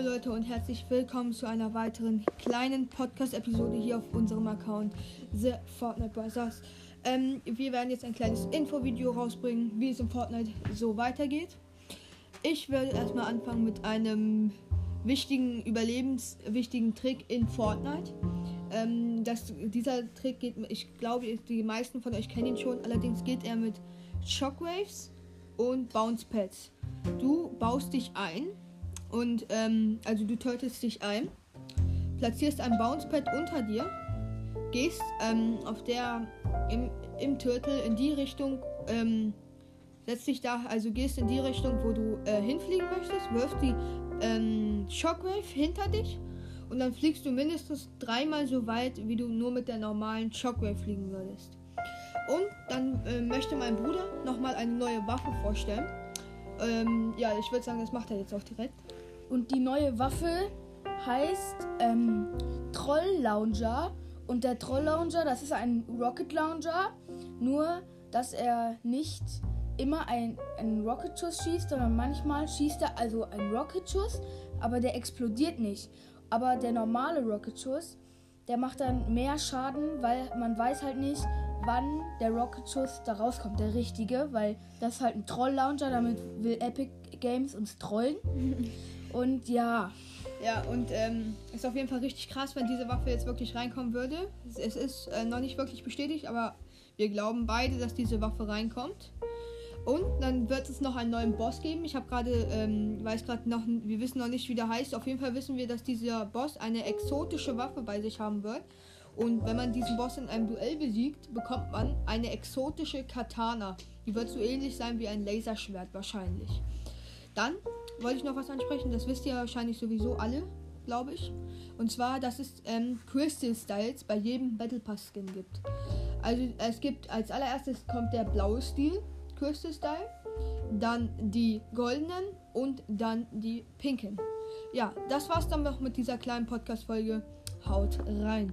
Leute und herzlich willkommen zu einer weiteren kleinen Podcast-Episode hier auf unserem Account The Fortnite Brothers. Ähm, wir werden jetzt ein kleines Infovideo rausbringen, wie es in Fortnite so weitergeht. Ich werde erstmal anfangen mit einem wichtigen, überlebenswichtigen Trick in Fortnite. Ähm, das, dieser Trick geht, ich glaube, die meisten von euch kennen ihn schon, allerdings geht er mit Shockwaves und Bounce Pads. Du baust dich ein und ähm, also du tötest dich ein, platzierst ein Bouncepad unter dir, gehst ähm, auf der im, im Turtle in die Richtung, ähm, setzt dich da, also gehst in die Richtung, wo du äh, hinfliegen möchtest, wirfst die ähm, Shockwave hinter dich und dann fliegst du mindestens dreimal so weit, wie du nur mit der normalen Shockwave fliegen würdest. Und dann äh, möchte mein Bruder nochmal eine neue Waffe vorstellen. Ähm, ja, ich würde sagen, das macht er jetzt auch direkt. Und die neue Waffe heißt ähm, Troll Launcher. Und der Troll Launcher, das ist ein Rocket Launcher. Nur, dass er nicht immer einen, einen Rocket-Schuss schießt, sondern manchmal schießt er also einen Rocket-Schuss, aber der explodiert nicht. Aber der normale Rocket-Schuss, der macht dann mehr Schaden, weil man weiß halt nicht, wann der Rocket-Schuss da rauskommt, der richtige, weil das ist halt ein Troll-Launcher, damit will Epic Games uns trollen. Und ja. Ja, und ähm, ist auf jeden Fall richtig krass, wenn diese Waffe jetzt wirklich reinkommen würde. Es ist äh, noch nicht wirklich bestätigt, aber wir glauben beide, dass diese Waffe reinkommt. Und dann wird es noch einen neuen Boss geben. Ich habe gerade, ähm, weiß gerade noch, wir wissen noch nicht, wie der heißt. Auf jeden Fall wissen wir, dass dieser Boss eine exotische Waffe bei sich haben wird. Und wenn man diesen Boss in einem Duell besiegt, bekommt man eine exotische Katana. Die wird so ähnlich sein wie ein Laserschwert wahrscheinlich. Dann wollte ich noch was ansprechen. Das wisst ihr wahrscheinlich sowieso alle, glaube ich. Und zwar, dass es ähm, Crystal Styles bei jedem Battle Pass Skin gibt. Also es gibt als allererstes kommt der blaue Stil, Crystal Style, dann die goldenen und dann die pinken. Ja, das war's dann noch mit dieser kleinen Podcast-Folge. Haut rein.